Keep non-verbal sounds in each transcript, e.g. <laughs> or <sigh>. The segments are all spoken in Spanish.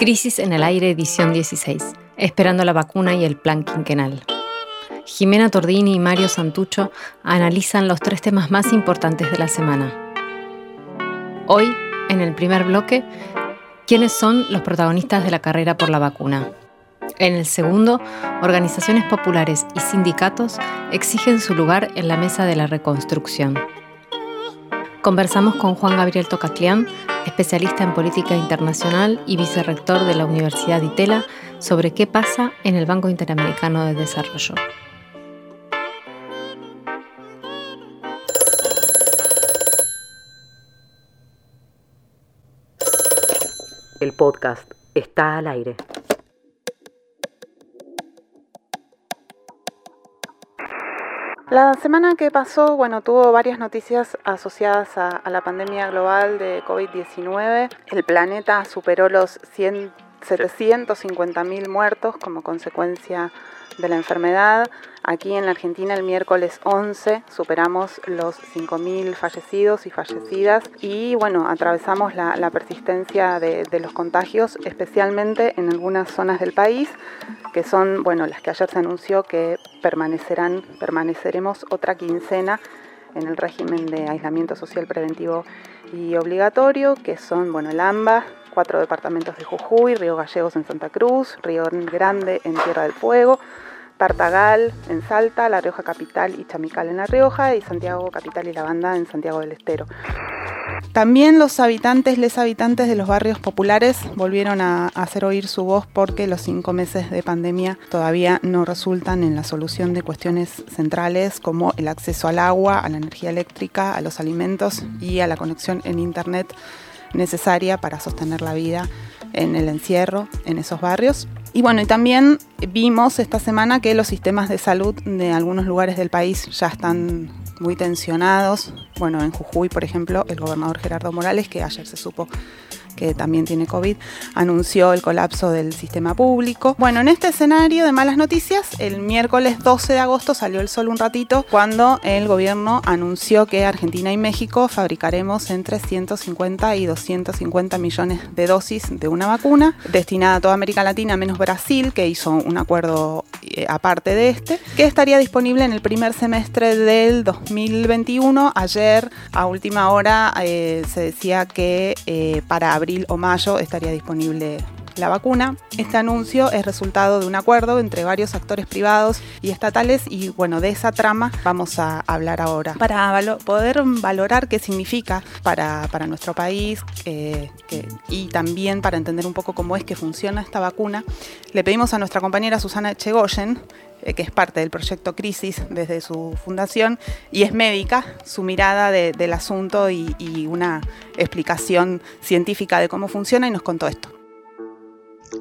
Crisis en el aire, edición 16. Esperando la vacuna y el plan quinquenal. Jimena Tordini y Mario Santucho analizan los tres temas más importantes de la semana. Hoy, en el primer bloque, ¿quiénes son los protagonistas de la carrera por la vacuna? En el segundo, organizaciones populares y sindicatos exigen su lugar en la mesa de la reconstrucción. Conversamos con Juan Gabriel Tocatlián, especialista en política internacional y vicerrector de la Universidad Itela, sobre qué pasa en el Banco Interamericano de Desarrollo. El podcast está al aire. La semana que pasó, bueno, tuvo varias noticias asociadas a, la pandemia global de COVID-19. El planeta superó los 750.000 muertos como consecuencia de la enfermedad. Aquí en la Argentina el miércoles 11 superamos los 5.000 fallecidos y fallecidas y bueno, atravesamos la, persistencia de, los contagios, especialmente en algunas zonas del país, que son bueno, las que ayer se anunció que permanecerán, permaneceremos otra quincena en el régimen de aislamiento social preventivo y obligatorio, que son bueno, el AMBA, cuatro departamentos de Jujuy, Río Gallegos en Santa Cruz, Río Grande en Tierra del Fuego, Tartagal en Salta, La Rioja Capital y Chamical en La Rioja y Santiago Capital y La Banda en Santiago del Estero. También los habitantes, les habitantes de los barrios populares volvieron a hacer oír su voz porque los cinco meses de pandemia todavía no resultan en la solución de cuestiones centrales como el acceso al agua, a la energía eléctrica, a los alimentos y a la conexión en Internet necesaria para sostener la vida en el encierro en esos barrios. Y bueno, y también vimos esta semana que los sistemas de salud de algunos lugares del país ya están muy tensionados. Bueno, en Jujuy, por ejemplo, el gobernador Gerardo Morales, que ayer se supo que también tiene COVID, anunció el colapso del sistema público. Bueno, en este escenario de malas noticias, el miércoles 12 de agosto salió el sol un ratito cuando el gobierno anunció que Argentina y México fabricaremos entre 150 y 250 millones de dosis de una vacuna destinada a toda América Latina, menos Brasil, que hizo un acuerdo eh, aparte de este, que estaría disponible en el primer semestre del 2021. Ayer, a última hora, eh, se decía que eh, para o mayo estaría disponible la vacuna. Este anuncio es resultado de un acuerdo entre varios actores privados y estatales y bueno, de esa trama vamos a hablar ahora. Para poder valorar qué significa para, nuestro país y también para entender un poco cómo es que funciona esta vacuna, le pedimos a nuestra compañera Susana Chegoyen, eh, que es parte del proyecto Crisis desde su fundación, y es médica, su mirada del asunto y una explicación científica de cómo funciona y nos contó esto.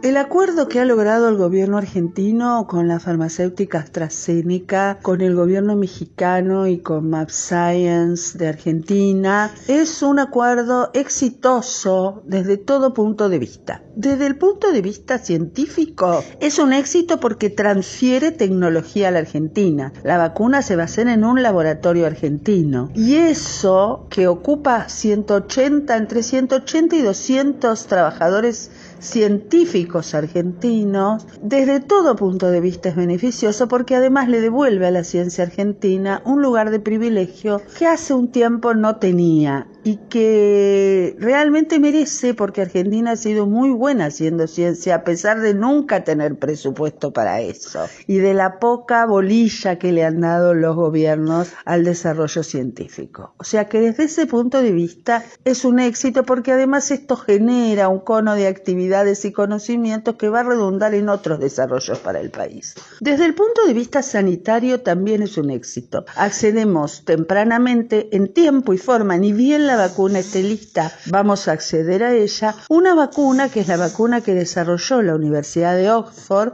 El acuerdo que ha logrado el gobierno argentino con la farmacéutica AstraZeneca, con el gobierno mexicano y con MapScience de Argentina es un acuerdo exitoso desde todo punto de vista. Desde el punto de vista científico es un éxito porque transfiere tecnología a la Argentina. La vacuna se va a hacer en un laboratorio argentino y eso que ocupa 180 entre 180 y 200 trabajadores científicos argentinos, desde todo punto de vista es beneficioso porque además le devuelve a la ciencia argentina un lugar de privilegio que hace un tiempo no tenía y que realmente merece porque Argentina ha sido muy buena haciendo ciencia a pesar de nunca tener presupuesto para eso y de la poca bolilla que le han dado los gobiernos al desarrollo científico. O sea que desde ese punto de vista es un éxito porque además esto genera un cono de y conocimientos que va a redundar en otros desarrollos para el país. Desde el punto de vista sanitario también es un éxito. Accedemos tempranamente en tiempo y forma, ni bien la vacuna esté lista, vamos a acceder a ella. Una vacuna que es la vacuna que desarrolló la Universidad de Oxford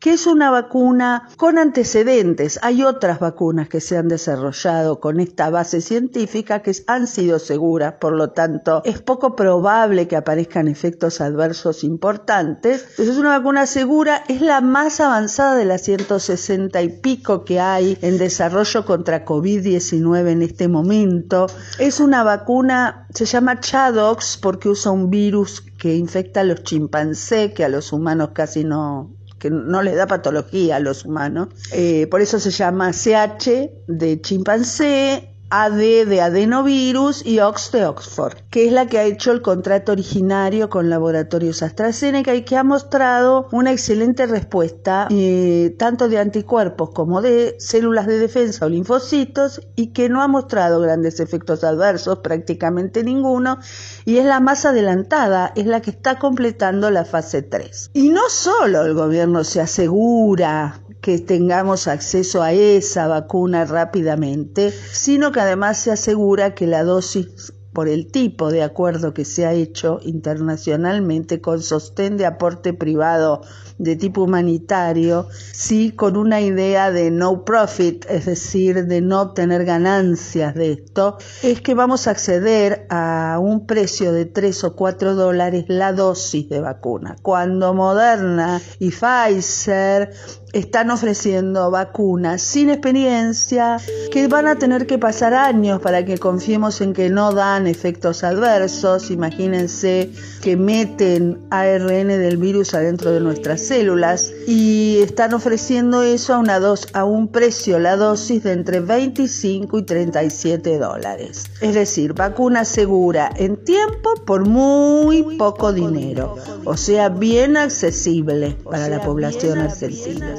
que es una vacuna con antecedentes. Hay otras vacunas que se han desarrollado con esta base científica que han sido seguras, por lo tanto es poco probable que aparezcan efectos adversos importantes. Es una vacuna segura, es la más avanzada de las 160 y pico que hay en desarrollo contra COVID-19 en este momento. Es una vacuna se llama Chadox porque usa un virus que infecta a los chimpancés, que a los humanos casi no, que no le da patología a los humanos. Eh, por eso se llama CH de chimpancé, AD de adenovirus y OX de Oxford, que es la que ha hecho el contrato originario con laboratorios AstraZeneca y que ha mostrado una excelente respuesta eh, tanto de anticuerpos como de células de defensa o linfocitos y que no ha mostrado grandes efectos adversos, prácticamente ninguno, y es la más adelantada, es la que está completando la fase 3. Y no solo el gobierno se asegura que tengamos acceso a esa vacuna rápidamente, sino que además se asegura que la dosis por el tipo de acuerdo que se ha hecho internacionalmente con sostén de aporte privado de tipo humanitario, sí con una idea de no profit, es decir, de no obtener ganancias de esto, es que vamos a acceder a un precio de 3 o 4 dólares la dosis de vacuna, cuando Moderna y Pfizer están ofreciendo vacunas sin experiencia que van a tener que pasar años para que confiemos en que no dan efectos adversos. Imagínense que meten ARN del virus adentro de nuestras células y están ofreciendo eso a, una dos, a un precio, la dosis de entre 25 y 37 dólares. Es decir, vacuna segura en tiempo por muy poco dinero, o sea, bien accesible para la población argentina.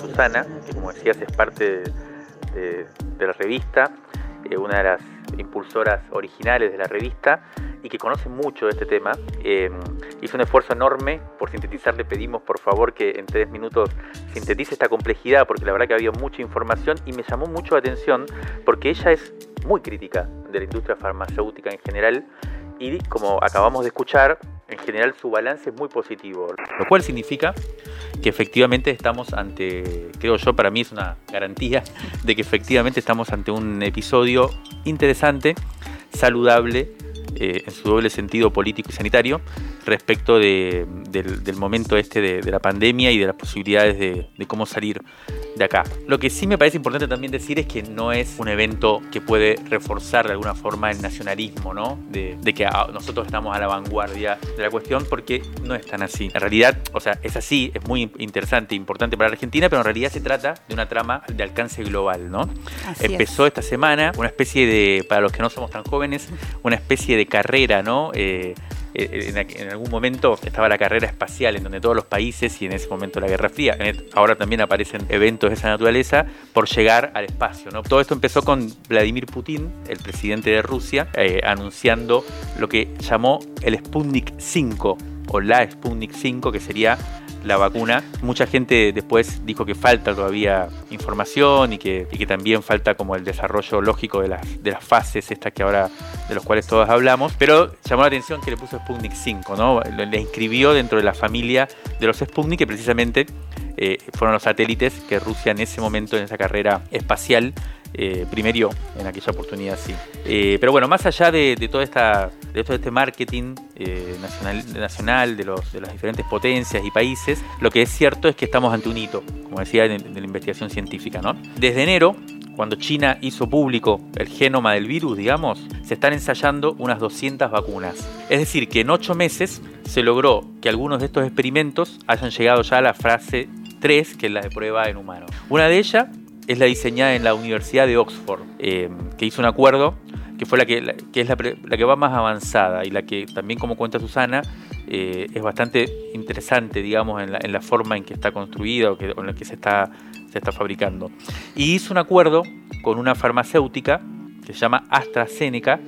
Susana, que como decías es parte de, la revista, eh, una de las impulsoras originales de la revista y que conoce mucho de este tema, eh, hizo un esfuerzo enorme por sintetizar. Le pedimos por favor que en tres minutos sintetice esta complejidad, porque la verdad que había mucha información y me llamó mucho la atención porque ella es muy crítica de la industria farmacéutica en general y como acabamos de escuchar, en general su balance es muy positivo, lo cual significa que efectivamente estamos ante, creo yo, para mí es una garantía de que efectivamente estamos ante un episodio interesante, saludable, eh, en su doble sentido político y sanitario, respecto del, momento este de, la pandemia y de las posibilidades de, de cómo salir de acá. Lo que sí me parece importante también decir es que no es un evento que puede reforzar de alguna forma el nacionalismo, ¿no? De, que nosotros estamos a la vanguardia de la cuestión porque no es tan así. En realidad, o sea, es así, es muy interesante e importante para Argentina, pero en realidad se trata de una trama de alcance global, ¿no? Empezó esta semana una especie de, para los que no somos tan jóvenes, una especie de carrera, ¿no? Eh, eh, en, algún momento estaba la carrera espacial en donde todos los países y en ese momento la Guerra Fría, ahora también aparecen eventos de esa naturaleza por llegar al espacio. ¿no? Todo esto empezó con Vladimir Putin, el presidente de Rusia, eh, anunciando lo que llamó el Sputnik 5 o la Sputnik 5, que sería la vacuna. Mucha gente después dijo que falta todavía información y que, que también falta como el desarrollo lógico de las, de las fases estas que ahora de los cuales todos hablamos, pero llamó la atención que le puso Sputnik 5, ¿no? Le inscribió dentro de la familia de los Sputnik que precisamente eh, fueron los satélites que Rusia en ese momento, en esa carrera espacial, eh, primero en aquella oportunidad, sí. Eh, pero bueno, más allá de, todo esta, de todo este marketing eh, nacional, nacional de, los, de las diferentes potencias y países, lo que es cierto es que estamos ante un hito, como decía, de, la investigación científica. ¿no? Desde enero, cuando China hizo público el genoma del virus, digamos, se están ensayando unas 200 vacunas. Es decir, que en 8 meses se logró que algunos de estos experimentos hayan llegado ya a la fase 3, que es la de prueba en humanos. Una de ellas es la diseñada en la Universidad de Oxford, eh, que hizo un acuerdo que fue la que, que es la, que va más avanzada y la que también, como cuenta Susana, eh, es bastante interesante, digamos, en la, en la, forma en que está construida o, que, en la que se está, se está fabricando. Y hizo un acuerdo con una farmacéutica que se llama AstraZeneca,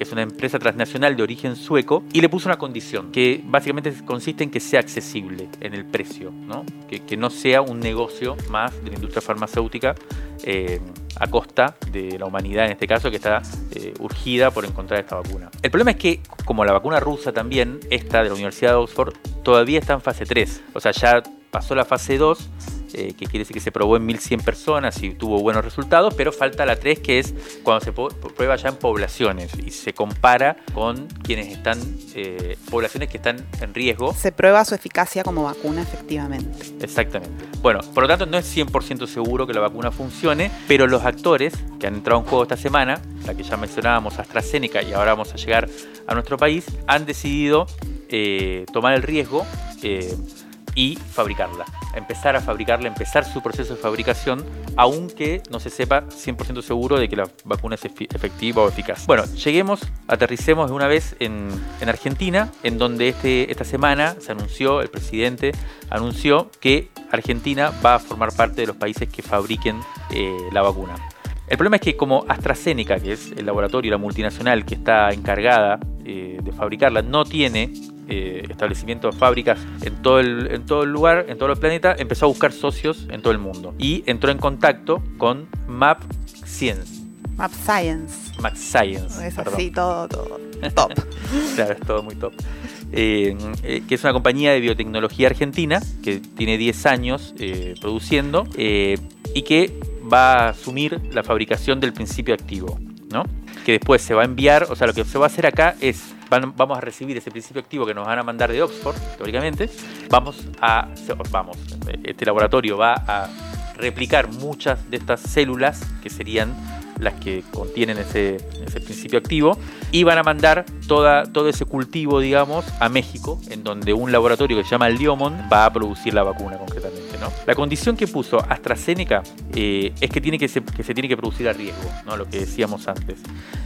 que es una empresa transnacional de origen sueco, y le puso una condición, que básicamente consiste en que sea accesible en el precio, ¿no? Que, no sea un negocio más de la industria farmacéutica eh, a costa de la humanidad, en este caso, que está eh, urgida por encontrar esta vacuna. El problema es que, como la vacuna rusa también, esta de la Universidad de Oxford, todavía está en fase 3, o sea, ya pasó la fase 2 eh, que quiere decir que se probó en 1.100 personas y tuvo buenos resultados, pero falta la 3, que es cuando se prueba ya en poblaciones y se compara con quienes están, eh, poblaciones que están en riesgo. Se prueba su eficacia como vacuna, efectivamente. Exactamente. Bueno, por lo tanto no es 100% seguro que la vacuna funcione, pero los actores que han entrado en juego esta semana, la que ya mencionábamos AstraZeneca y ahora vamos a llegar a nuestro país, han decidido eh, tomar el riesgo y fabricarla. Empezar a fabricarla, empezar su proceso de fabricación, aunque no se sepa 100% seguro de que la vacuna es efectiva o eficaz. Bueno, lleguemos, aterricemos de una vez en, Argentina, en donde este, esta semana se anunció, el presidente anunció que Argentina va a formar parte de los países que fabriquen eh, la vacuna. El problema es que como AstraZeneca, que es el laboratorio, la multinacional que está encargada eh, de fabricarla, no tiene eh, establecimientos, fábricas en todo, el, en todo el lugar, en todo el planeta, empezó a buscar socios en todo el mundo. Y entró en contacto con Map Science. Map Science. Map Science. Es así, todo, todo top. <laughs> claro, es todo muy top. Eh, eh, que es una compañía de biotecnología argentina que tiene 10 años produciendo y que va a asumir la fabricación del principio activo, ¿no? Que después se va a enviar, o sea, lo que se va a hacer acá es vamos a recibir ese principio activo que nos van a mandar de Oxford, teóricamente. Vamos a, vamos, este laboratorio va a replicar muchas de estas células que serían las que contienen ese, principio activo y van a mandar toda, todo ese cultivo, digamos, a México, en donde un laboratorio que se llama Liomon va a producir la vacuna concretamente. ¿no? La condición que puso AstraZeneca eh, es que, tiene que, se, que se tiene que producir a riesgo, ¿no? lo que decíamos antes,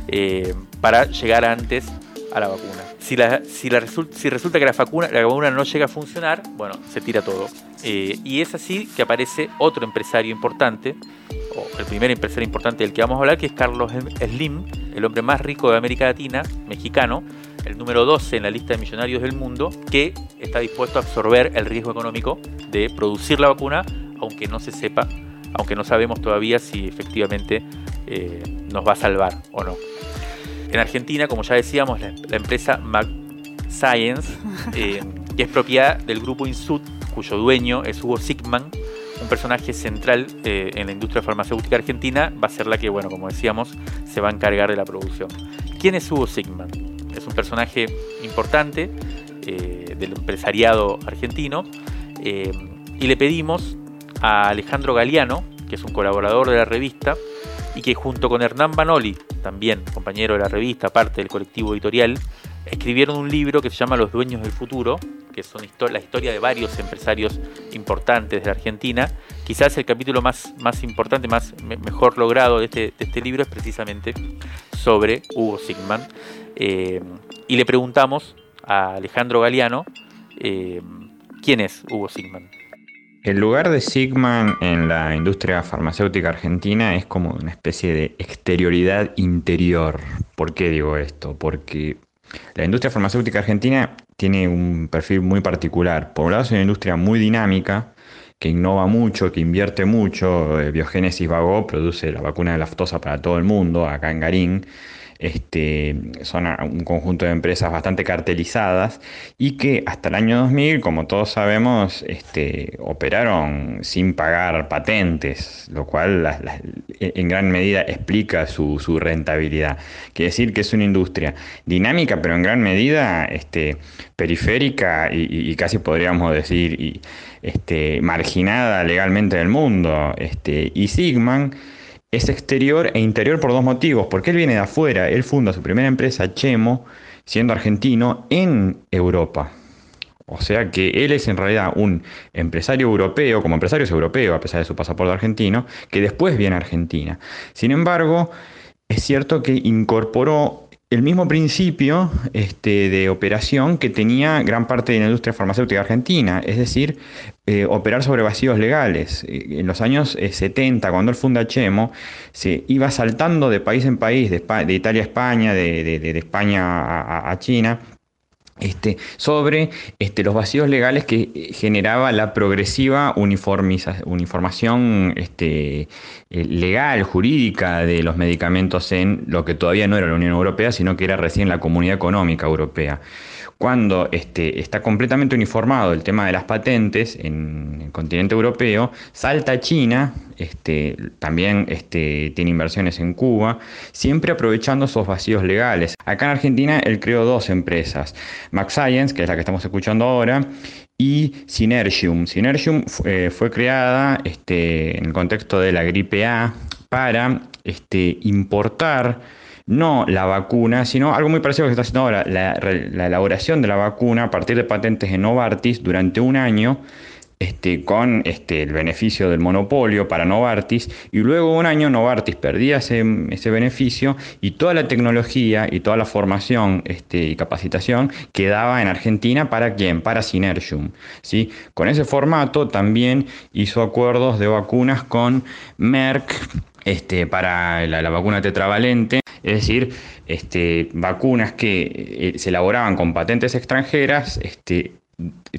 eh, para llegar antes a la vacuna. Si, la, si, resulta que la vacuna, la vacuna no llega a funcionar, bueno, se tira todo. Eh, y es así que aparece otro empresario importante, o el primer empresario importante del que vamos a hablar, que es Carlos Slim, el hombre más rico de América Latina, mexicano, el número 12 en la lista de millonarios del mundo, que está dispuesto a absorber el riesgo económico de producir la vacuna, aunque no se sepa, aunque no sabemos todavía si efectivamente eh, nos va a salvar o no. En Argentina, como ya decíamos, la, empresa Mag Science, <laughs> eh, que es propiedad del grupo Insud, cuyo dueño es Hugo Sigman, un personaje central eh, en la industria farmacéutica argentina, va a ser la que, bueno, como decíamos, se va a encargar de la producción. ¿Quién es Hugo Sigman? Es un personaje importante eh, del empresariado argentino y le pedimos a Alejandro Galeano, que es un colaborador de la revista, y que junto con Hernán Banoli, también compañero de la revista, parte del colectivo editorial, escribieron un libro que se llama Los Dueños del Futuro, que son la historia de varios empresarios importantes de la Argentina. Quizás el capítulo más, más importante, más mejor logrado de este, este, libro es precisamente sobre Hugo Sigman. Eh, y le preguntamos a Alejandro Galeano eh, quién es Hugo Sigman. El lugar de Sigman en la industria farmacéutica argentina es como una especie de exterioridad interior. ¿Por qué digo esto? Porque la industria farmacéutica argentina tiene un perfil muy particular. Por un lado es una industria muy dinámica, que innova mucho, que invierte mucho. Eh, Biogénesis Vago produce la vacuna de laftosa para todo el mundo, acá en Garín. Este, son un conjunto de empresas bastante cartelizadas y que hasta el año 2000, como todos sabemos, este, operaron sin pagar patentes, lo cual en gran medida explica su, rentabilidad. Quiere decir que es una industria dinámica, pero en gran medida este, periférica y, casi podríamos decir marginada legalmente del mundo. Y Sigman es exterior e interior por dos motivos, porque él viene de afuera, él funda su primera empresa, Chemo, siendo argentino, en Europa. O sea que él es en realidad un empresario europeo, como empresario es europeo, a pesar de su pasaporte argentino, que después viene a Argentina. Sin embargo, es cierto que incorporó el mismo principio este, de operación que tenía gran parte de la industria farmacéutica argentina, es decir, eh, operar sobre vacíos legales. Eh, en los años 70, eh, cuando él funda Chemo, se iba saltando de país en país, de, Italia a España, de, España a China, este, sobre este, los vacíos legales que generaba la progresiva uniformación este, eh, legal, jurídica de los medicamentos en lo que todavía no era la Unión Europea, sino que era recién la Comunidad Económica Europea. Cuando este, está completamente uniformado el tema de las patentes en el continente europeo, salta China, este, también este, tiene inversiones en Cuba, siempre aprovechando esos vacíos legales. Acá en Argentina él creó dos empresas, Max Science, que es la que estamos escuchando ahora, y Synergium. Synergium eh, fue creada en el contexto de la gripe A para importar no la vacuna, sino algo muy parecido a lo que está haciendo ahora, la, la elaboración de la vacuna a partir de patentes en Novartis durante un año este, con este, el beneficio del monopolio para Novartis y luego un año Novartis perdía ese, beneficio y toda la tecnología y toda la formación este, y capacitación quedaba en Argentina para quién? Para Synergium. ¿sí? Con ese formato también hizo acuerdos de vacunas con Merck este, para la, vacuna tetravalente, es decir, este, vacunas que eh, se elaboraban con patentes extranjeras, este,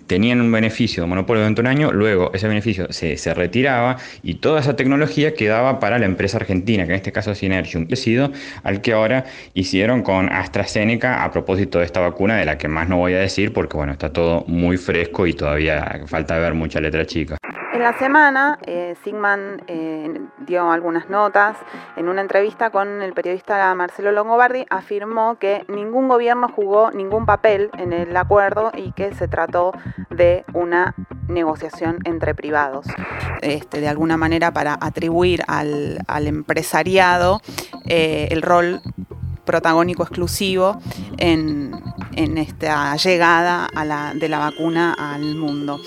tenían un beneficio de monopolio durante un año, luego ese beneficio se, retiraba y toda esa tecnología quedaba para la empresa argentina, que en este caso es Synergium, sido al que ahora hicieron con AstraZeneca a propósito de esta vacuna, de la que más no voy a decir porque bueno, está todo muy fresco y todavía falta ver mucha letra chica. En la semana, eh, Sigman eh, dio algunas notas. En una entrevista con el periodista Marcelo Longobardi, afirmó que ningún gobierno jugó ningún papel en el acuerdo y que se trató de una negociación entre privados. Este, de alguna manera, para atribuir al, empresariado eh, el rol protagónico exclusivo en, esta llegada de la vacuna al mundo.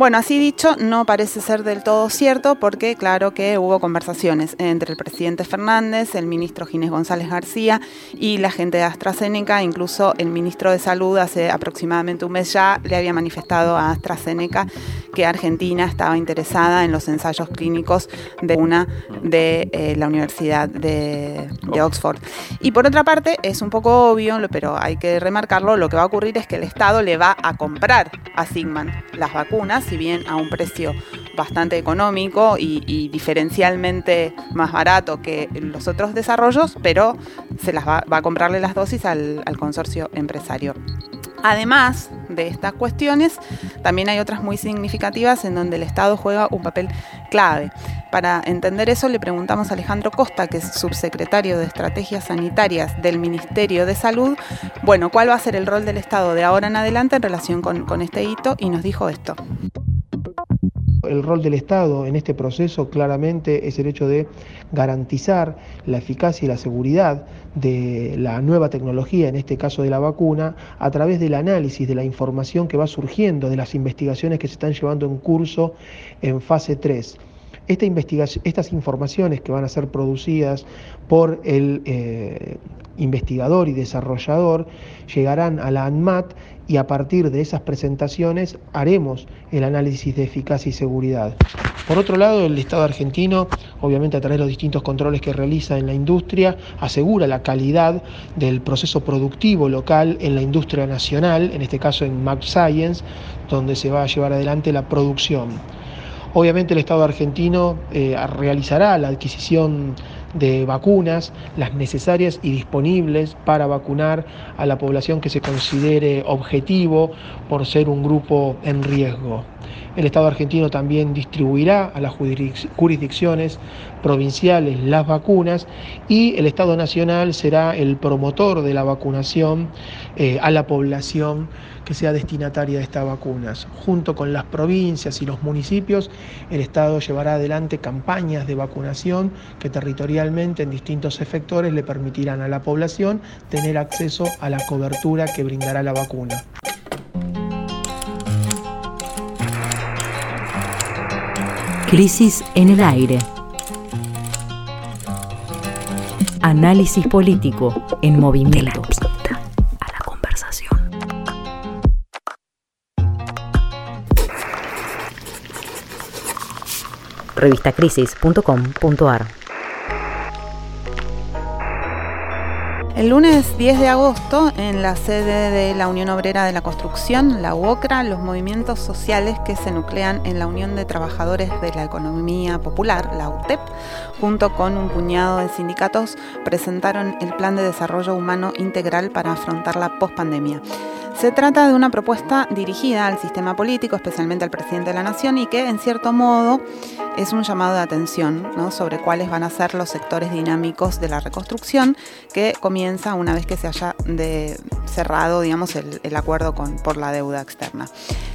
Bueno, así dicho, no parece ser del todo cierto porque claro que hubo conversaciones entre el presidente Fernández, el ministro Ginés González García y la gente de AstraZeneca, incluso el ministro de Salud hace aproximadamente un mes ya le había manifestado a AstraZeneca que Argentina estaba interesada en los ensayos clínicos de una de eh, la Universidad de, de Oxford. Y por otra parte, es un poco obvio, pero hay que remarcarlo, lo que va a ocurrir es que el Estado le va a comprar a Sigman las vacunas si bien a un precio bastante económico y, diferencialmente más barato que los otros desarrollos, pero se las va, a comprarle las dosis al, consorcio empresario. Además de estas cuestiones, también hay otras muy significativas en donde el Estado juega un papel clave. Para entender eso le preguntamos a Alejandro Costa, que es subsecretario de Estrategias Sanitarias del Ministerio de Salud, bueno, cuál va a ser el rol del Estado de ahora en adelante en relación con, con este hito y nos dijo esto. El rol del Estado en este proceso claramente es el hecho de garantizar la eficacia y la seguridad de la nueva tecnología, en este caso de la vacuna, a través del análisis de la información que va surgiendo de las investigaciones que se están llevando en curso en fase 3. Esta estas informaciones que van a ser producidas por el eh, investigador y desarrollador llegarán a la ANMAT y a partir de esas presentaciones haremos el análisis de eficacia y seguridad. Por otro lado, el Estado argentino, obviamente a través de los distintos controles que realiza en la industria, asegura la calidad del proceso productivo local en la industria nacional, en este caso en Max Science, donde se va a llevar adelante la producción. Obviamente el Estado argentino eh, realizará la adquisición de vacunas, las necesarias y disponibles para vacunar a la población que se considere objetivo por ser un grupo en riesgo. El Estado argentino también distribuirá a las jurisdicciones provinciales las vacunas y el Estado nacional será el promotor de la vacunación eh, a la población que sea destinataria de estas vacunas. Junto con las provincias y los municipios, el Estado llevará adelante campañas de vacunación que territorialmente en distintos efectores le permitirán a la población tener acceso a la cobertura que brindará la vacuna. Crisis en el aire. Análisis político en movimiento. Revistacrisis.com.ar El lunes 10 de agosto, en la sede de la Unión Obrera de la Construcción, la UOCRA, los movimientos sociales que se nuclean en la Unión de Trabajadores de la Economía Popular, la UTEP, junto con un puñado de sindicatos, presentaron el Plan de Desarrollo Humano Integral para afrontar la pospandemia. Se trata de una propuesta dirigida al sistema político, especialmente al presidente de la Nación, y que en cierto modo es un llamado de atención sobre cuáles van a ser los sectores dinámicos de la reconstrucción que comienza una vez que se haya cerrado digamos, el, acuerdo con, por la deuda externa.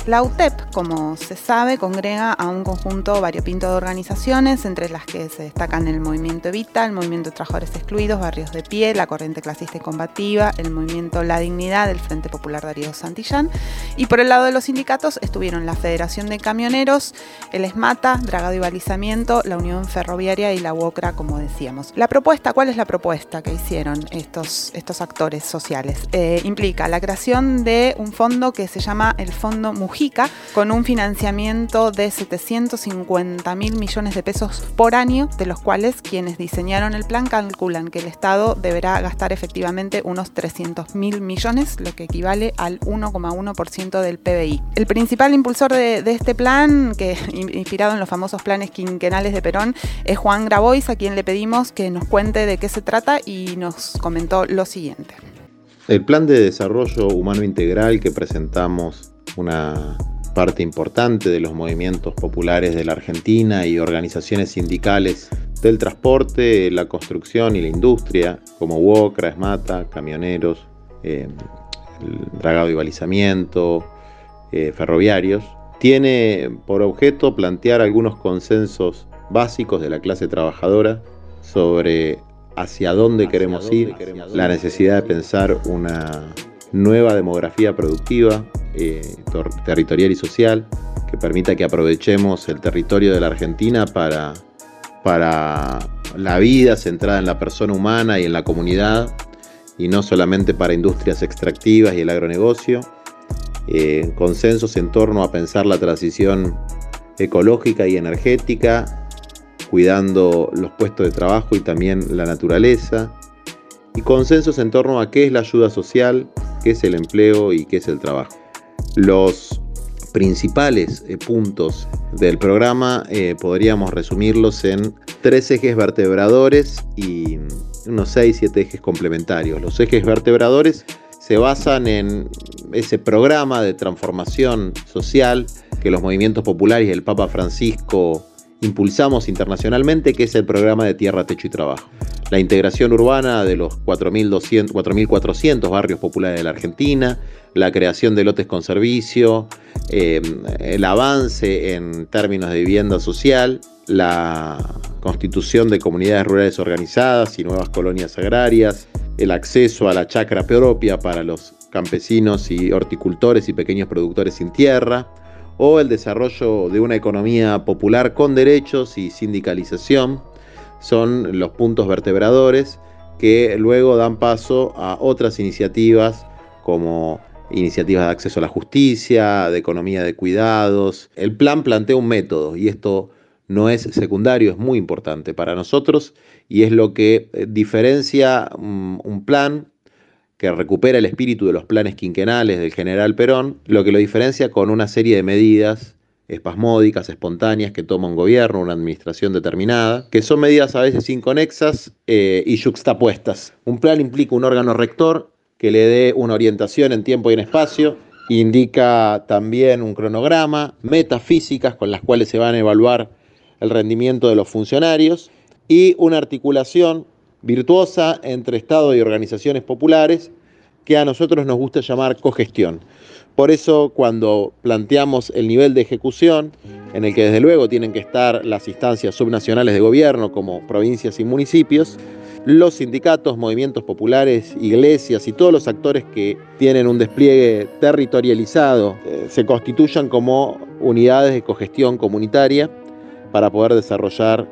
La UTEP, como se sabe, congrega a un conjunto variopinto de organizaciones, entre las que se destacan el movimiento Evita, el movimiento de Trabajadores Excluidos, Barrios de Pie, la Corriente Clasista y Combativa, el movimiento La Dignidad, el Frente Popular Darío Santillán. Y por el lado de los sindicatos estuvieron la Federación de Camioneros, el ESMATA, Dragado y Balizamiento, la Unión Ferroviaria y la UOCRA, como decíamos. La propuesta, ¿cuál es la propuesta que hicieron estos, estos actores sociales? Eh, implica la creación de un fondo que se llama el Fondo Mujer con un financiamiento de 750 mil millones de pesos por año, de los cuales quienes diseñaron el plan calculan que el Estado deberá gastar efectivamente unos 300 mil millones, lo que equivale al 1,1% del PBI. El principal impulsor de, este plan, que inspirado en los famosos planes quinquenales de Perón, es Juan Grabois, a quien le pedimos que nos cuente de qué se trata y nos comentó lo siguiente. El plan de desarrollo humano integral que presentamos una parte importante de los movimientos populares de la Argentina y organizaciones sindicales del transporte, la construcción y la industria, como UOCRA, ESMATA, camioneros, eh, dragado y balizamiento, eh, ferroviarios, tiene por objeto plantear algunos consensos básicos de la clase trabajadora sobre hacia dónde queremos ir, la necesidad de pensar una nueva demografía productiva, eh, territorial y social, que permita que aprovechemos el territorio de la Argentina para, para la vida centrada en la persona humana y en la comunidad, y no solamente para industrias extractivas y el agronegocio. Eh, consensos en torno a pensar la transición ecológica y energética, cuidando los puestos de trabajo y también la naturaleza, y consensos en torno a qué es la ayuda social, qué es el empleo y qué es el trabajo. Los principales eh, puntos del programa eh, podríamos resumirlos en tres ejes vertebradores y unos seis, siete ejes complementarios. Los ejes vertebradores se basan en ese programa de transformación social que los movimientos populares y el Papa Francisco impulsamos internacionalmente, que es el programa de Tierra, Techo y Trabajo la integración urbana de los 4.400 barrios populares de la Argentina, la creación de lotes con servicio, eh, el avance en términos de vivienda social, la constitución de comunidades rurales organizadas y nuevas colonias agrarias, el acceso a la chacra propia para los campesinos y horticultores y pequeños productores sin tierra, o el desarrollo de una economía popular con derechos y sindicalización, son los puntos vertebradores que luego dan paso a otras iniciativas como iniciativas de acceso a la justicia, de economía de cuidados. El plan plantea un método y esto no es secundario, es muy importante para nosotros y es lo que eh, diferencia mm, un plan que recupera el espíritu de los planes quinquenales del general Perón, lo que lo diferencia con una serie de medidas espasmódicas, espontáneas que toma un gobierno, una administración determinada, que son medidas a veces inconexas eh, y juxtapuestas. Un plan implica un órgano rector que le dé una orientación en tiempo y en espacio, indica también un cronograma, metas físicas con las cuales se van a evaluar el rendimiento de los funcionarios y una articulación virtuosa entre Estado y organizaciones populares que a nosotros nos gusta llamar cogestión. Por eso cuando planteamos el nivel de ejecución, en el que desde luego tienen que estar las instancias subnacionales de gobierno como provincias y municipios, los sindicatos, movimientos populares, iglesias y todos los actores que tienen un despliegue territorializado eh, se constituyan como unidades de cogestión comunitaria para poder desarrollar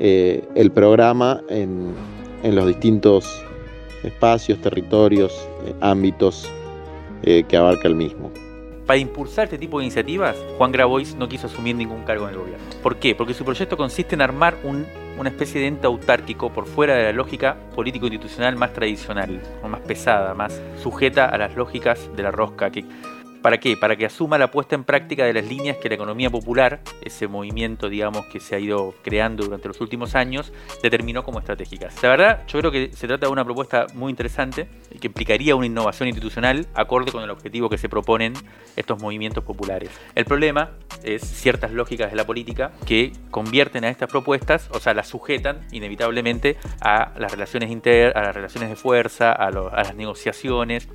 eh, el programa en, los distintos espacios, territorios, eh, ámbitos eh, que abarca el mismo. Para impulsar este tipo de iniciativas, Juan Grabois no quiso asumir ningún cargo en el gobierno. ¿Por qué? Porque su proyecto consiste en armar una especie de ente autárquico por fuera de la lógica político-institucional más tradicional, más pesada, más sujeta a las lógicas de la rosca, ¿Para qué? Para que asuma la puesta en práctica de las líneas que la economía popular, ese movimiento, digamos, que se ha ido creando durante los últimos años, determinó como estratégicas. La verdad, yo creo que se trata de una propuesta muy interesante que implicaría una innovación institucional acorde con el objetivo que se proponen estos movimientos populares. El problema es ciertas lógicas de la política que convierten a estas propuestas, o sea, las sujetan inevitablemente a las relaciones inter, a las relaciones de fuerza, a, las negociaciones.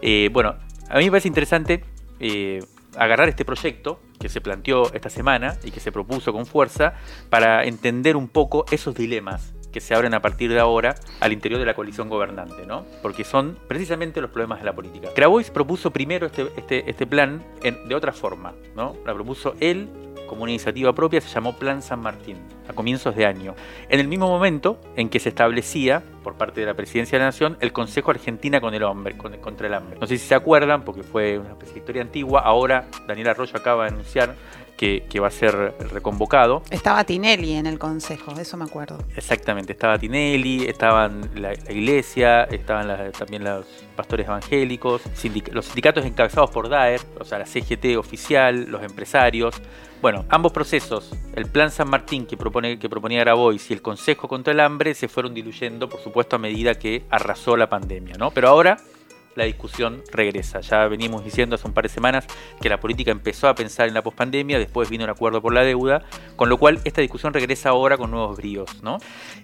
Eh, bueno, a mí me parece interesante eh, agarrar este proyecto que se planteó esta semana y que se propuso con fuerza para entender un poco esos dilemas que se abren a partir de ahora al interior de la coalición gobernante, ¿no? Porque son precisamente los problemas de la política. Grabois propuso primero este, este, este plan de otra forma, ¿no? La propuso él como una iniciativa propia, se llamó Plan San Martín, a comienzos de año, en el mismo momento en que se establecía, por parte de la Presidencia de la Nación, el Consejo Argentina contra el hambre. No sé si se acuerdan, porque fue una especie de historia antigua, ahora Daniel Arroyo acaba de anunciar que, va a ser reconvocado. Estaba Tinelli en el consejo, eso me acuerdo. Exactamente, estaba Tinelli, estaban la, iglesia, estaban también los pastores evangélicos, los sindicatos encabezados por DAER, o sea, la CGT oficial, los empresarios. Bueno, ambos procesos, el Plan San Martín que, propone, que proponía Grabois y el Consejo contra el Hambre, se fueron diluyendo, por supuesto, a medida que arrasó la pandemia, ¿no? Pero ahora la discusión regresa. Ya venimos diciendo hace un par de semanas que la política empezó a pensar en la pospandemia, después vino el acuerdo por la deuda, con lo cual esta discusión regresa ahora con nuevos bríos. ¿no?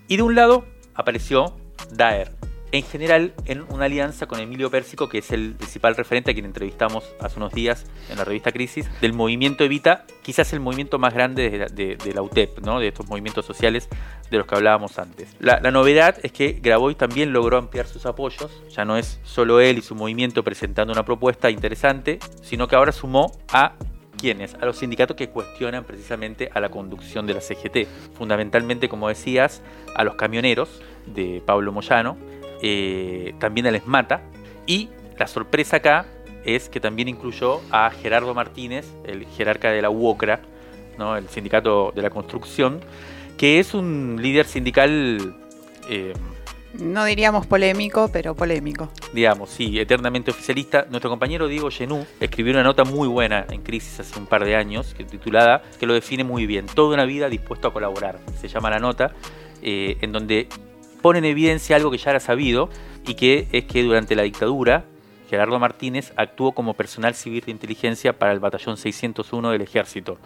Y de un lado apareció Daer, en general en una alianza con Emilio Pérsico, que es el principal referente a quien entrevistamos hace unos días en la revista Crisis, del movimiento Evita, quizás el movimiento más grande de la, UTEP, de estos movimientos sociales de los que hablábamos antes. La, novedad es que Grabois también logró ampliar sus apoyos, ya no es solo él y su movimiento presentando una propuesta interesante, sino que ahora sumó a quienes, a los sindicatos que cuestionan precisamente a la conducción de la CGT, fundamentalmente, como decías, a los camioneros de Pablo Moyano, eh, también al ESMATA, y la sorpresa acá es que también incluyó a Gerardo Martínez, el jerarca de la UOCRA, ¿no? el sindicato de la construcción, que es un líder sindical... Eh, no diríamos polémico, pero polémico. Digamos, sí, eternamente oficialista. Nuestro compañero Diego Genú escribió una nota muy buena en Crisis hace un par de años, que, titulada, que lo define muy bien. Toda una vida dispuesto a colaborar, se llama la nota, eh, en donde pone en evidencia algo que ya era sabido y que es que durante la dictadura Gerardo Martínez actuó como personal civil de inteligencia para el batallón 601 del ejército.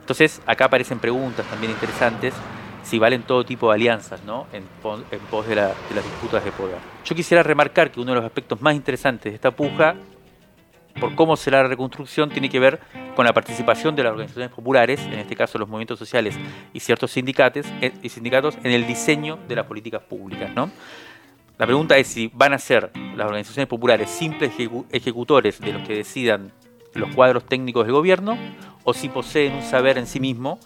Entonces, acá aparecen preguntas también interesantes si valen todo tipo de alianzas ¿no? en, pos de, de las disputas de poder. Yo quisiera remarcar que uno de los aspectos más interesantes de esta puja por cómo será la reconstrucción tiene que ver con la participación de las organizaciones populares, en este caso los movimientos sociales y ciertos sindicatos, eh, y sindicatos en el diseño de las políticas públicas. ¿no? La pregunta es si van a ser las organizaciones populares simples ejecutores de los que decidan los cuadros técnicos del gobierno o si poseen un saber en sí mismo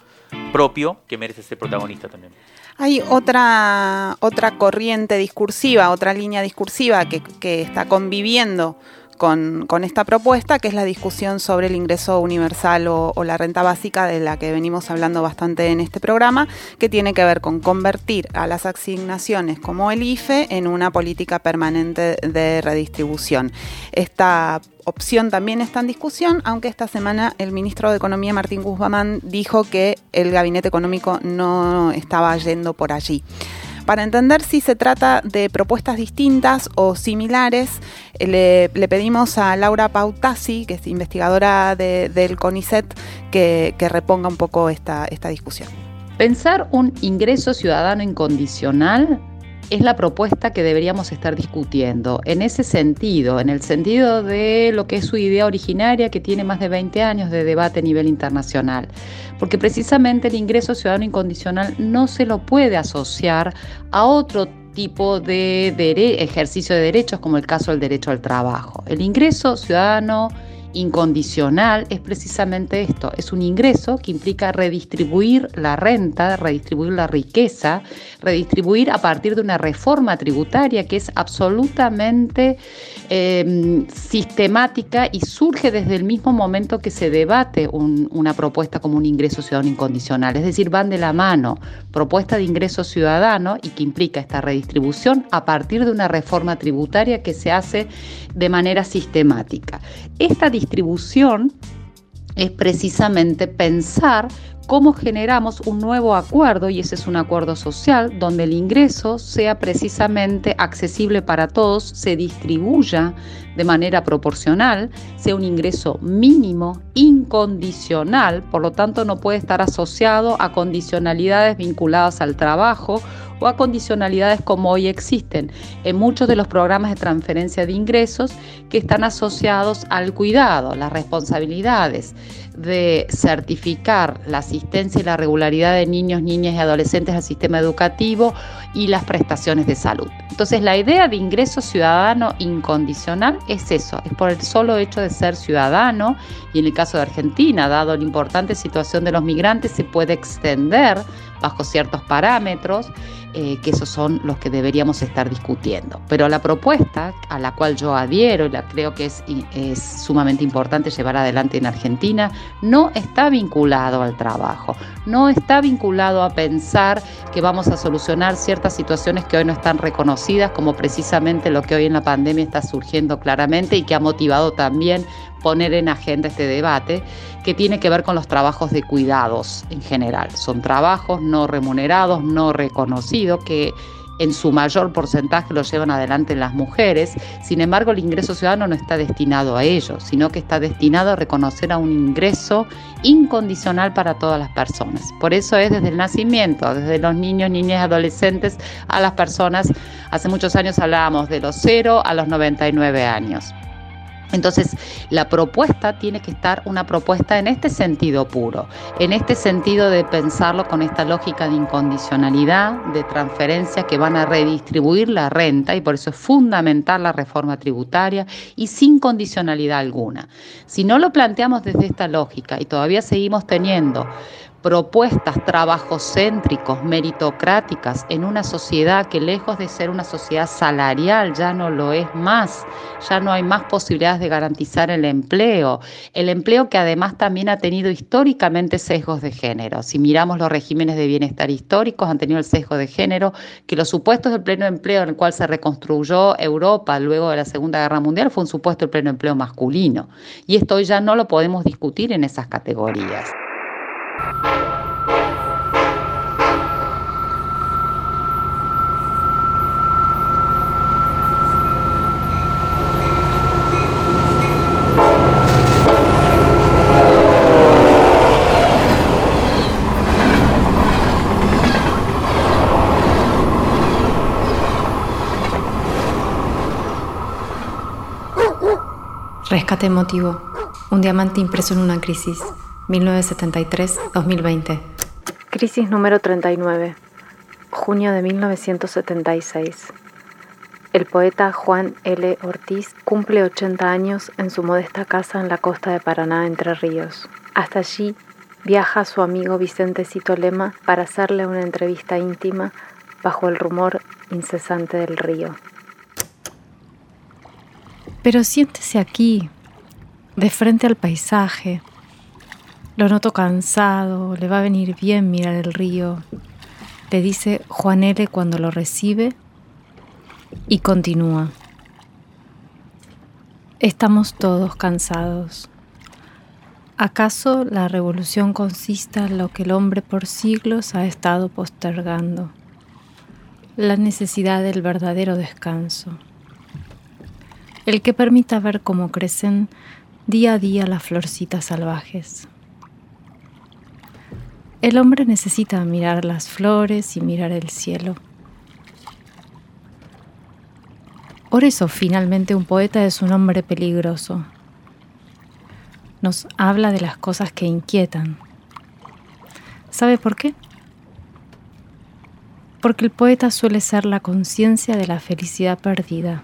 propio que merece ser protagonista también. Hay otra, otra corriente discursiva, otra línea discursiva que, que está conviviendo con, esta propuesta, que es la discusión sobre el ingreso universal o, la renta básica de la que venimos hablando bastante en este programa, que tiene que ver con convertir a las asignaciones como el IFE en una política permanente de redistribución. Esta opción también está en discusión, aunque esta semana el ministro de Economía Martín Guzmán dijo que el gabinete económico no estaba yendo por allí. Para entender si se trata de propuestas distintas o similares, le, pedimos a Laura Pautasi, que es investigadora del CONICET, que, reponga un poco esta, esta discusión. Pensar un ingreso ciudadano incondicional es la propuesta que deberíamos estar discutiendo. En ese sentido, en el sentido de lo que es su idea originaria, que tiene más de 20 años de debate a nivel internacional. Porque precisamente el ingreso ciudadano incondicional no se lo puede asociar a otro tipo de ejercicio de derechos, como el caso del derecho al trabajo. El ingreso ciudadano incondicional es precisamente esto, es un ingreso que implica redistribuir la renta, redistribuir la riqueza, redistribuir a partir de una reforma tributaria que es absolutamente em, sistemática y surge desde el mismo momento que se debate una propuesta como un ingreso ciudadano incondicional, es decir, van de la mano propuesta de ingreso ciudadano y que implica esta redistribución a partir de una reforma tributaria que se hace de manera sistemática. Esta redistribución es precisamente pensar cómo generamos un nuevo acuerdo, y ese es un acuerdo social, donde el ingreso sea precisamente accesible para todos, se distribuya de manera proporcional, sea un ingreso mínimo, incondicional, por lo tanto no puede estar asociado a condicionalidades vinculadas al trabajo o a condicionalidades como hoy existen en muchos de los programas de transferencia de ingresos que están asociados al cuidado, las responsabilidades de certificar la asistencia y la regularidad de niños, niñas y adolescentes al sistema educativo y las prestaciones de salud. Entonces la idea de ingreso ciudadano incondicional es eso, es por el solo hecho de ser ciudadano y en el caso de Argentina, dado la importante situación de los migrantes, se puede extender bajo ciertos parámetros, eh, que esos son los que deberíamos estar discutiendo. Pero la propuesta a la cual yo adhiero y la creo que es, es sumamente importante llevar adelante en Argentina, no está vinculado al trabajo, no está vinculado a pensar que vamos a solucionar ciertas situaciones que hoy no están reconocidas, como precisamente lo que hoy en la pandemia está surgiendo claramente y que ha motivado también poner en agenda este debate que tiene que ver con los trabajos de cuidados en general. Son trabajos no remunerados, no reconocidos, que en su mayor porcentaje lo llevan adelante las mujeres. Sin embargo, el ingreso ciudadano no está destinado a ello, sino que está destinado a reconocer a un ingreso incondicional para todas las personas. Por eso es desde el nacimiento, desde los niños, niñas, adolescentes a las personas. Hace muchos años hablábamos de los 0 a los 99 años. Entonces, la propuesta tiene que estar una propuesta en este sentido puro, en este sentido de pensarlo con esta lógica de incondicionalidad, de transferencia que van a redistribuir la renta y por eso es fundamental la reforma tributaria y sin condicionalidad alguna. Si no lo planteamos desde esta lógica y todavía seguimos teniendo propuestas trabajocéntricos, meritocráticas, en una sociedad que lejos de ser una sociedad salarial ya no lo es más, ya no hay más posibilidades de garantizar el empleo, el empleo que además también ha tenido históricamente sesgos de género. Si miramos los regímenes de bienestar históricos, han tenido el sesgo de género, que los supuestos del pleno empleo en el cual se reconstruyó Europa luego de la Segunda Guerra Mundial fue un supuesto del pleno empleo masculino. Y esto ya no lo podemos discutir en esas categorías. Rescate emotivo. Un diamante impreso en una crisis. 1973-2020. Crisis número 39. Junio de 1976. El poeta Juan L. Ortiz cumple 80 años en su modesta casa en la costa de Paraná, Entre Ríos. Hasta allí viaja su amigo Vicente Cito Lema para hacerle una entrevista íntima bajo el rumor incesante del río. Pero siéntese aquí, de frente al paisaje, lo noto cansado, le va a venir bien mirar el río, le dice Juan L. cuando lo recibe y continúa. Estamos todos cansados. ¿Acaso la revolución consista en lo que el hombre por siglos ha estado postergando? La necesidad del verdadero descanso. El que permita ver cómo crecen día a día las florcitas salvajes. El hombre necesita mirar las flores y mirar el cielo. Por eso finalmente un poeta es un hombre peligroso. Nos habla de las cosas que inquietan. ¿Sabe por qué? Porque el poeta suele ser la conciencia de la felicidad perdida.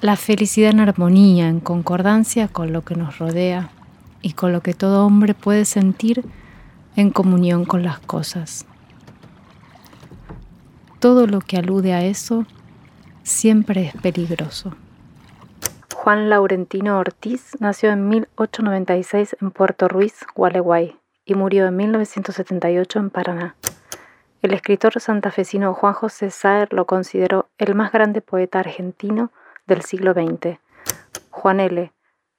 La felicidad en armonía, en concordancia con lo que nos rodea y con lo que todo hombre puede sentir en comunión con las cosas. Todo lo que alude a eso siempre es peligroso. Juan Laurentino Ortiz nació en 1896 en Puerto Ruiz, Gualeguay, y murió en 1978 en Paraná. El escritor santafesino Juan José Saer lo consideró el más grande poeta argentino del siglo XX Juan L.,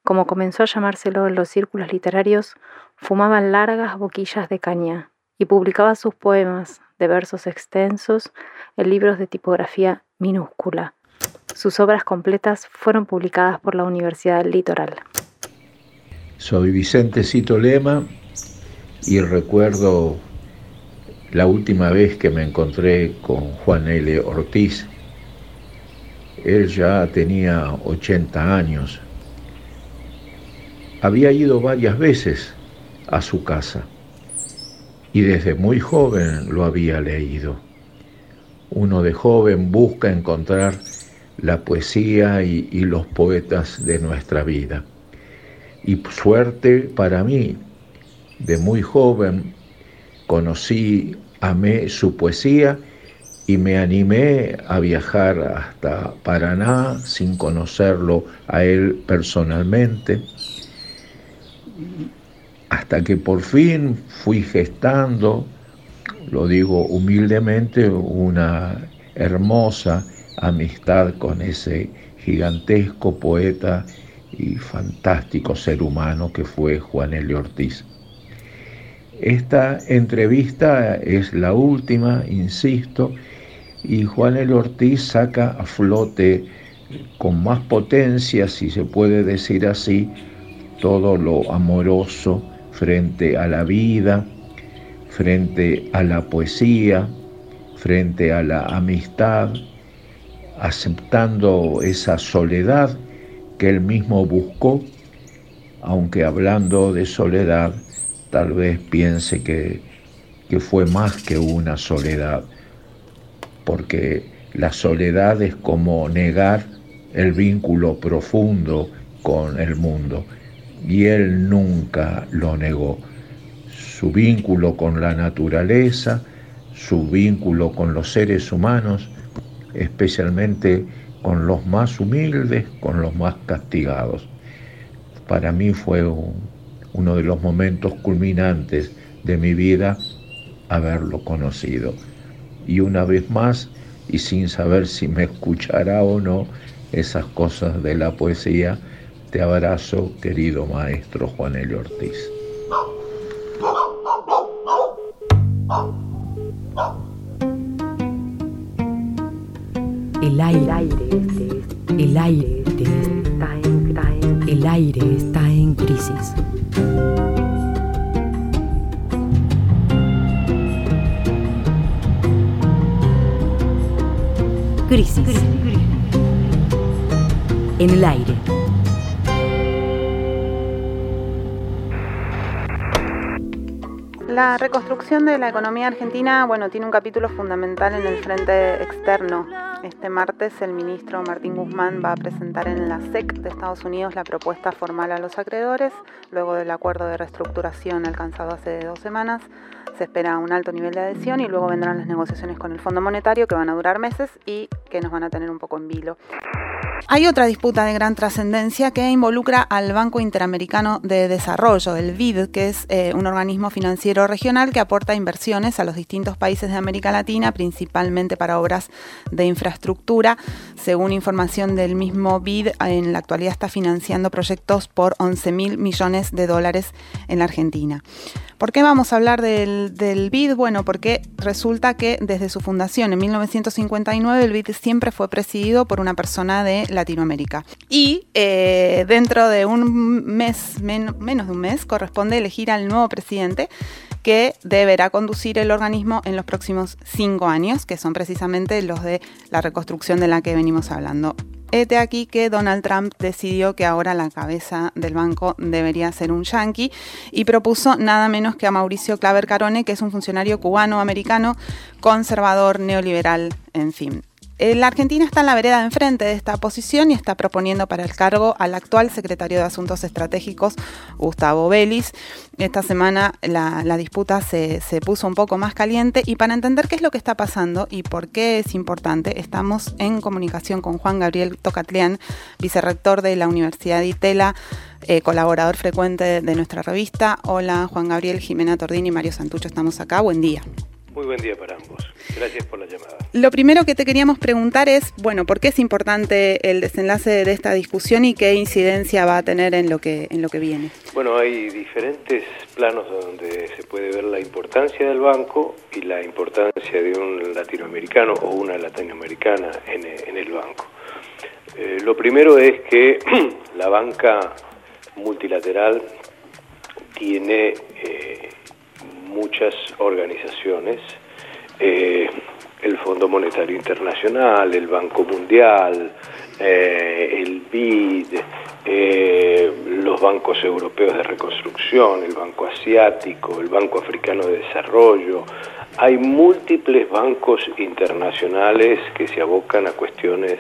como comenzó a llamárselo en los círculos literarios, fumaba largas boquillas de caña y publicaba sus poemas de versos extensos en libros de tipografía minúscula. Sus obras completas fueron publicadas por la Universidad Litoral. Soy Vicente Cito Lema y recuerdo la última vez que me encontré con Juan L. Ortiz. Él ya tenía 80 años había ido varias veces a su casa y desde muy joven lo había leído. Uno de joven busca encontrar la poesía y, los poetas de nuestra vida. Y suerte para mí, de muy joven conocí, amé su poesía y me animé a viajar hasta Paraná sin conocerlo a él personalmente hasta que por fin fui gestando, lo digo humildemente, una hermosa amistad con ese gigantesco poeta y fantástico ser humano que fue Juan Elio Ortiz. Esta entrevista es la última, insisto, y Juan Elio Ortiz saca a flote con más potencia, si se puede decir así, todo lo amoroso frente a la vida, frente a la poesía, frente a la amistad, aceptando esa soledad que él mismo buscó, aunque hablando de soledad, tal vez piense que, que fue más que una soledad, porque la soledad es como negar el vínculo profundo con el mundo y él nunca lo negó. Su vínculo con la naturaleza, su vínculo con los seres humanos, especialmente con los más humildes, con los más castigados. Para mí fue uno de los momentos culminantes de mi vida haberlo conocido. Y una vez más, y sin saber si me escuchará o no, esas cosas de la poesía, te abrazo, querido maestro Juan Elio Ortiz. El aire, el aire, el aire está en crisis. Crisis. En el aire. La reconstrucción de la economía argentina, bueno, tiene un capítulo fundamental en el frente externo. Este martes el ministro Martín Guzmán va a presentar en la SEC de Estados Unidos la propuesta formal a los acreedores, luego del acuerdo de reestructuración alcanzado hace dos semanas. Se espera un alto nivel de adhesión y luego vendrán las negociaciones con el Fondo Monetario que van a durar meses y que nos van a tener un poco en vilo. Hay otra disputa de gran trascendencia que involucra al Banco Interamericano de Desarrollo, el BID, que es eh, un organismo financiero regional que aporta inversiones a los distintos países de América Latina, principalmente para obras de infraestructura. Según información del mismo BID, en la actualidad está financiando proyectos por 11 mil millones de dólares en la Argentina. ¿Por qué vamos a hablar del, BID? Bueno, porque resulta que desde su fundación en 1959 el BID siempre fue presidido por una persona de Latinoamérica. Y eh, dentro de un mes, menos de un mes, corresponde elegir al nuevo presidente que deberá conducir el organismo en los próximos cinco años, que son precisamente los de la reconstrucción de la que venimos hablando. Este aquí que Donald Trump decidió que ahora la cabeza del banco debería ser un yankee y propuso nada menos que a Mauricio Claver Carone, que es un funcionario cubano-americano, conservador, neoliberal, en fin. Eh, la Argentina está en la vereda de enfrente de esta posición y está proponiendo para el cargo al actual secretario de Asuntos Estratégicos, Gustavo Vélez. Esta semana la, disputa se, se, puso un poco más caliente y para entender qué es lo que está pasando y por qué es importante, estamos en comunicación con Juan Gabriel Tocatlián, vicerrector de la Universidad de Itela, eh, colaborador frecuente de nuestra revista. Hola Juan Gabriel, Jimena Tordini y Mario Santucho, estamos acá. Buen día. Muy buen día para ambos. Gracias por la llamada. Lo primero que te queríamos preguntar es, bueno, ¿por qué es importante el desenlace de esta discusión y qué incidencia va a tener en lo que, en lo que viene? Bueno, hay diferentes planos donde se puede ver la importancia del banco y la importancia de un latinoamericano o una latinoamericana en, en el banco. Eh, lo primero es que <clears throat> la banca multilateral tiene eh, muchas organizaciones, eh, el Fondo Monetario Internacional, el Banco Mundial, el BID, los bancos europeos de reconstrucción, el Banco Asiático, el Banco Africano de Desarrollo. Hay múltiples bancos internacionales que se abocan a cuestiones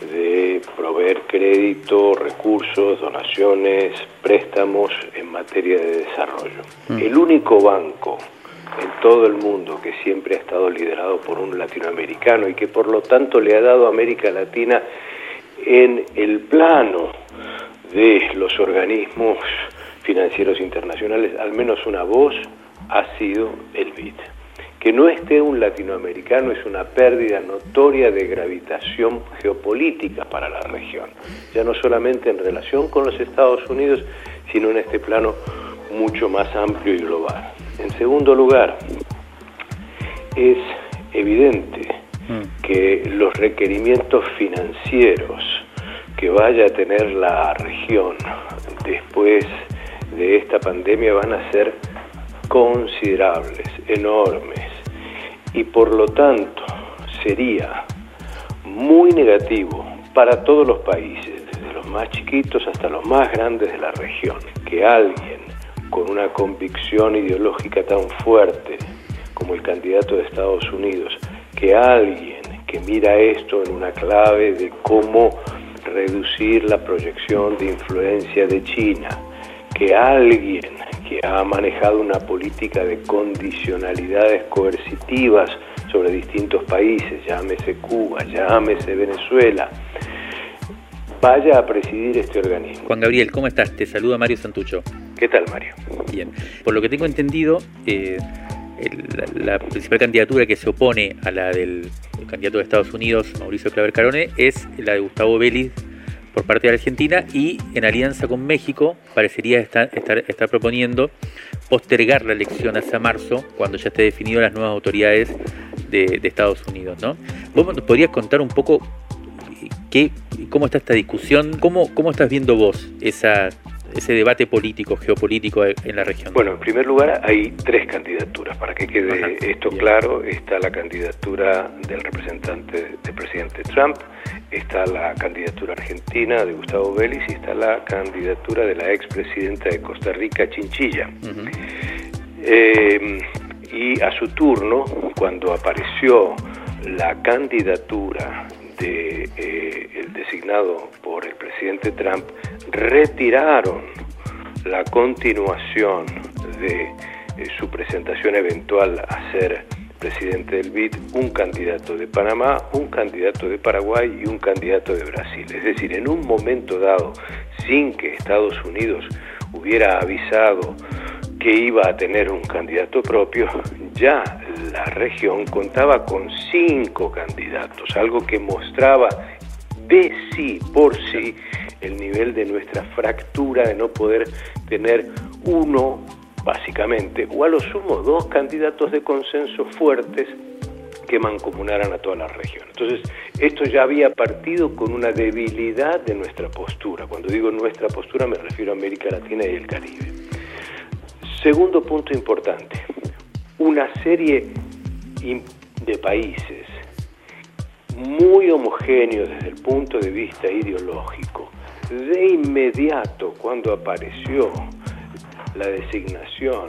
de proveer crédito, recursos, donaciones, préstamos en materia de desarrollo. Mm. El único banco en todo el mundo que siempre ha estado liderado por un latinoamericano y que por lo tanto le ha dado a América Latina en el plano de los organismos financieros internacionales al menos una voz ha sido el BID. Que no esté un latinoamericano es una pérdida notoria de gravitación geopolítica para la región, ya no solamente en relación con los Estados Unidos, sino en este plano mucho más amplio y global. En segundo lugar, es evidente mm. que los requerimientos financieros que vaya a tener la región después de esta pandemia van a ser considerables, enormes, y por lo tanto sería muy negativo para todos los países, desde los más chiquitos hasta los más grandes de la región, que alguien con una convicción ideológica tan fuerte como el candidato de Estados Unidos, que alguien que mira esto en una clave de cómo reducir la proyección de influencia de China, que alguien que ha manejado una política de condicionalidades coercitivas sobre distintos países, llámese Cuba, llámese Venezuela, vaya a presidir este organismo. Juan Gabriel, ¿cómo estás? Te saluda Mario Santucho. ¿Qué tal, Mario? Bien. Por lo que tengo entendido, eh, la, principal candidatura que se opone a la del candidato de Estados Unidos, Mauricio Claver Carone, es la de Gustavo Vélez por parte de Argentina y en alianza con México parecería estar, estar, proponiendo postergar la elección hacia marzo cuando ya esté definido las nuevas autoridades de, Estados Unidos. ¿no? ¿Vos nos podrías contar un poco qué, cómo está esta discusión? ¿Cómo, cómo estás viendo vos esa ese debate político, geopolítico en la región? Bueno, en primer lugar hay tres candidaturas. Para que quede esto claro, está la candidatura del representante del presidente Trump, está la candidatura argentina de Gustavo Vélez y está la candidatura de la expresidenta de Costa Rica, Chinchilla. Eh, y a su turno, cuando apareció la candidatura de, eh, el designado por el presidente Trump retiraron la continuación de eh, su presentación eventual a ser presidente del BID, un candidato de Panamá, un candidato de Paraguay y un candidato de Brasil. Es decir, en un momento dado, sin que Estados Unidos hubiera avisado que iba a tener un candidato propio, ya la región contaba con cinco candidatos, algo que mostraba de sí, por sí, el nivel de nuestra fractura de no poder tener uno, básicamente, o a lo sumo dos candidatos de consenso fuertes que mancomunaran a toda la región. Entonces, esto ya había partido con una debilidad de nuestra postura. Cuando digo nuestra postura me refiero a América Latina y el Caribe. Segundo punto importante, una serie de países muy homogéneos desde el punto de vista ideológico. De inmediato, cuando apareció la designación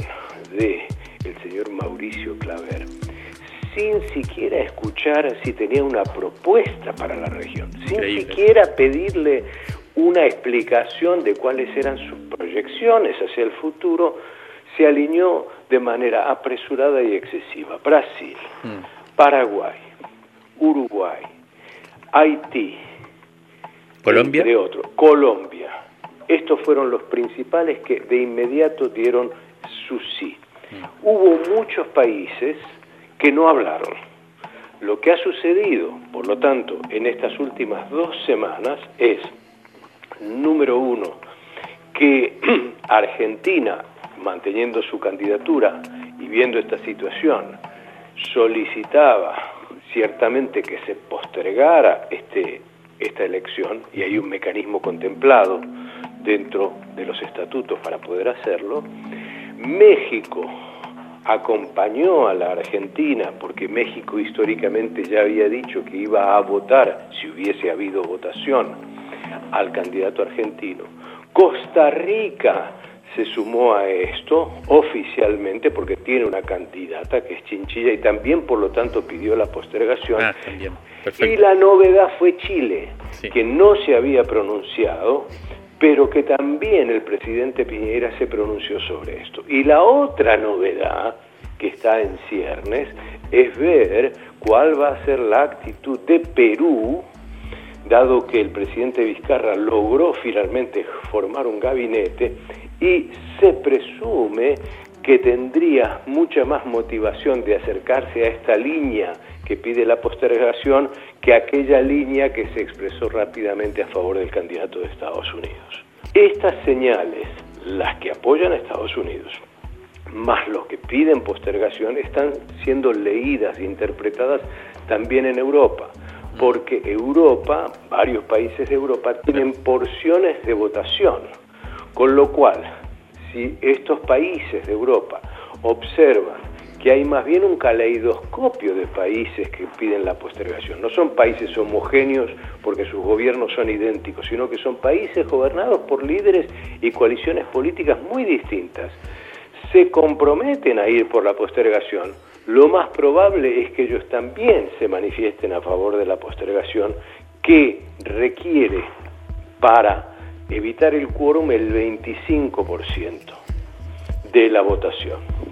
de el señor Mauricio Claver, sin siquiera escuchar si tenía una propuesta para la región, sin siquiera pedirle una explicación de cuáles eran sus proyecciones hacia el futuro, se alineó de manera apresurada y excesiva. Brasil, mm. Paraguay, Uruguay, Haití, Colombia, entre otros, Colombia. Estos fueron los principales que de inmediato dieron su sí. Hubo muchos países que no hablaron. Lo que ha sucedido, por lo tanto, en estas últimas dos semanas es, número uno, que <clears throat> Argentina, manteniendo su candidatura y viendo esta situación, solicitaba ciertamente que se postergara este, esta elección, y hay un mecanismo contemplado dentro de los estatutos para poder hacerlo, México acompañó a la Argentina, porque México históricamente ya había dicho que iba a votar, si hubiese habido votación, al candidato argentino. Costa Rica se sumó a esto oficialmente porque tiene una candidata que es Chinchilla y también por lo tanto pidió la postergación. Ah, y la novedad fue Chile, que no se había pronunciado, pero que también el presidente Piñera se pronunció sobre esto. Y la otra novedad que está en ciernes es ver cuál va a ser la actitud de Perú, dado que el presidente Vizcarra logró finalmente formar un gabinete y se presume que tendría mucha más motivación de acercarse a esta línea que pide la postergación que aquella línea que se expresó rápidamente a favor del candidato de Estados Unidos. Estas señales, las que apoyan a Estados Unidos, más los que piden postergación, están siendo leídas e interpretadas también en Europa, porque Europa, varios países de Europa, tienen porciones de votación con lo cual, si estos países de Europa observan que hay más bien un caleidoscopio de países que piden la postergación. No son países homogéneos porque sus gobiernos son idénticos, sino que son países gobernados por líderes y coaliciones políticas muy distintas. Se comprometen a ir por la postergación. Lo más probable es que ellos también se manifiesten a favor de la postergación que requiere para evitar el quórum el 25% de la votación.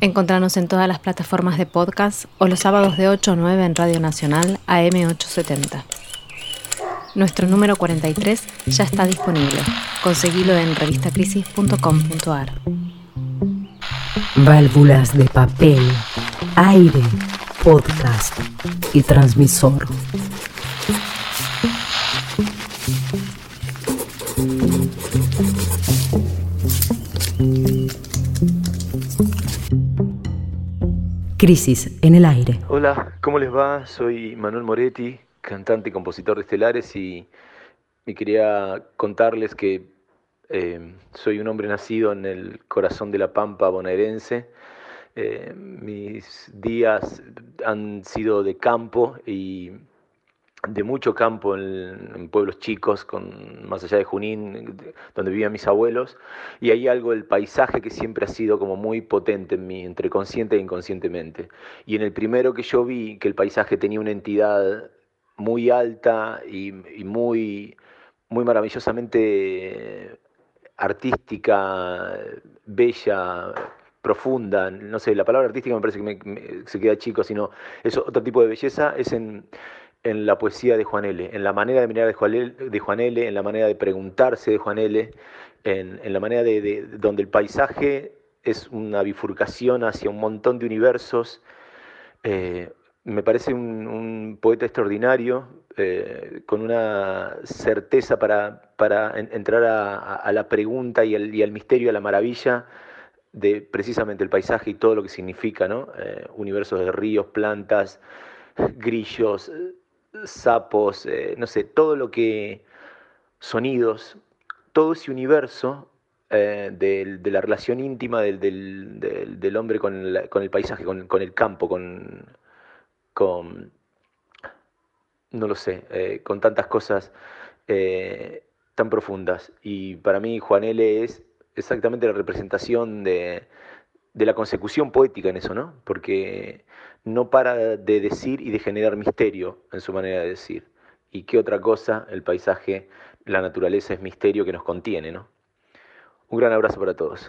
Encontrarnos en todas las plataformas de podcast o los sábados de 8 a 9 en Radio Nacional AM870. Nuestro número 43 ya está disponible. Conseguilo en revistacrisis.com.ar. Válvulas de papel aire, podcast y transmisor. Crisis en el aire. Hola, ¿cómo les va? Soy Manuel Moretti, cantante y compositor de Estelares y, quería contarles que eh, soy un hombre nacido en el corazón de la Pampa bonaerense eh, mis días han sido de campo y de mucho campo en, pueblos chicos, con, más allá de Junín, donde vivían mis abuelos, y hay algo del paisaje que siempre ha sido como muy potente en mí, entre consciente e inconscientemente. Y en el primero que yo vi que el paisaje tenía una entidad muy alta y, muy, muy maravillosamente artística, bella, profunda, no sé, la palabra artística me parece que se queda chico, sino es otro tipo de belleza, es en, la poesía de Juan L., en la manera de mirar de Juan L., en la manera de preguntarse de Juan L., en, la manera de, donde el paisaje es una bifurcación hacia un montón de universos. Eh, me parece un, poeta extraordinario, eh, con una certeza para, para entrar a, la pregunta y, y al misterio, a la maravilla de precisamente el paisaje y todo lo que significa, ¿no? Eh, universos de ríos, plantas, grillos, sapos, eh, no sé, todo lo que, sonidos, todo ese universo eh, de, la relación íntima del, hombre con, el paisaje, con, el campo, con, con, no lo sé, con tantas cosas tan profundas. Y para mí Juan L. es exactamente la representación de, la consecución poética en eso, ¿no? Porque no para de decir y de generar misterio en su manera de decir. Y qué otra cosa, el paisaje, la naturaleza es misterio que nos contiene, ¿no? Un gran abrazo para todos.